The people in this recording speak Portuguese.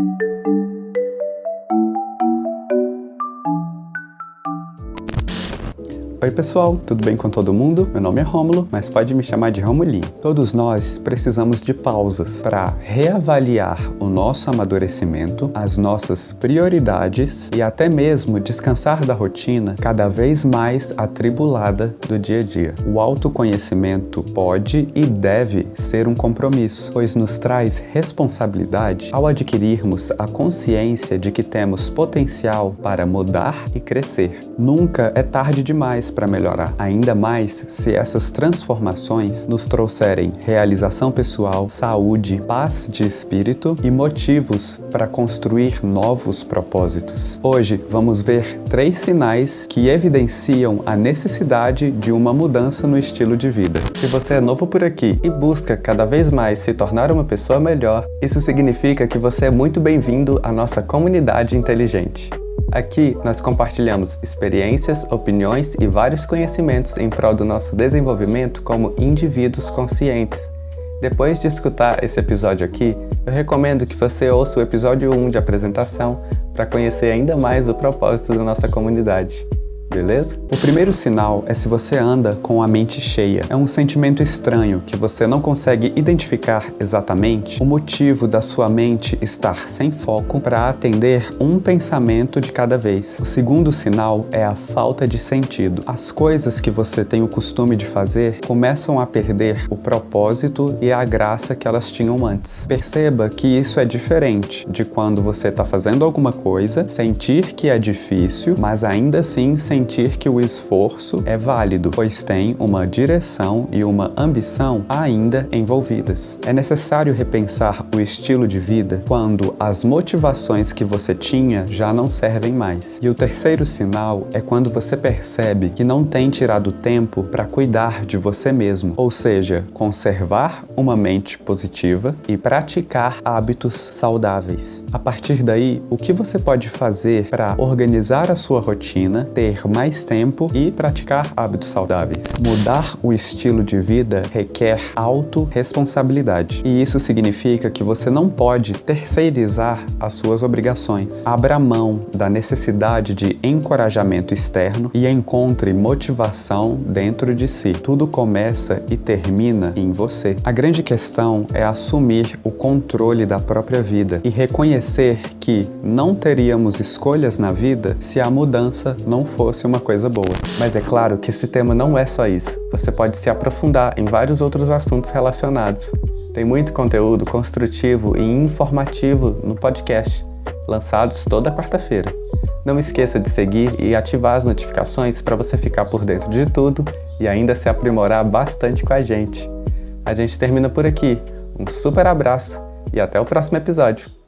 Thank you. Oi pessoal, tudo bem com todo mundo? Meu nome é Rômulo, mas pode me chamar de Romulinho. Todos nós precisamos de pausas para reavaliar o nosso amadurecimento, as nossas prioridades e até mesmo descansar da rotina cada vez mais atribulada do dia a dia. O autoconhecimento pode e deve ser um compromisso, pois nos traz responsabilidade ao adquirirmos a consciência de que temos potencial para mudar e crescer. Nunca é tarde demais para melhorar, ainda mais se essas transformações nos trouxerem realização pessoal, saúde, paz de espírito e motivos para construir novos propósitos. Hoje vamos ver três sinais que evidenciam a necessidade de uma mudança no estilo de vida. Se você é novo por aqui e busca cada vez mais se tornar uma pessoa melhor, isso significa que você é muito bem-vindo à nossa comunidade inteligente. Aqui nós compartilhamos experiências, opiniões e vários conhecimentos em prol do nosso desenvolvimento como indivíduos conscientes. Depois de escutar esse episódio aqui, eu recomendo que você ouça o episódio 1 de apresentação para conhecer ainda mais o propósito da nossa comunidade beleza? O primeiro sinal é se você anda com a mente cheia. É um sentimento estranho que você não consegue identificar exatamente o motivo da sua mente estar sem foco para atender um pensamento de cada vez. O segundo sinal é a falta de sentido. As coisas que você tem o costume de fazer começam a perder o propósito e a graça que elas tinham antes. Perceba que isso é diferente de quando você está fazendo alguma coisa, sentir que é difícil, mas ainda assim sem sentir que o esforço é válido, pois tem uma direção e uma ambição ainda envolvidas. É necessário repensar o estilo de vida quando as motivações que você tinha já não servem mais. E o terceiro sinal é quando você percebe que não tem tirado tempo para cuidar de você mesmo, ou seja, conservar uma mente positiva e praticar hábitos saudáveis. A partir daí, o que você pode fazer para organizar a sua rotina, ter mais tempo e praticar hábitos saudáveis. Mudar o estilo de vida requer autorresponsabilidade. E isso significa que você não pode terceirizar as suas obrigações. Abra mão da necessidade de encorajamento externo e encontre motivação dentro de si. Tudo começa e termina em você. A grande questão é assumir o controle da própria vida e reconhecer que não teríamos escolhas na vida se a mudança não fosse uma coisa boa. Mas é claro que esse tema não é só isso. Você pode se aprofundar em vários outros assuntos relacionados. Tem muito conteúdo construtivo e informativo no podcast, lançados toda quarta-feira. Não esqueça de seguir e ativar as notificações para você ficar por dentro de tudo e ainda se aprimorar bastante com a gente. A gente termina por aqui. Um super abraço e até o próximo episódio.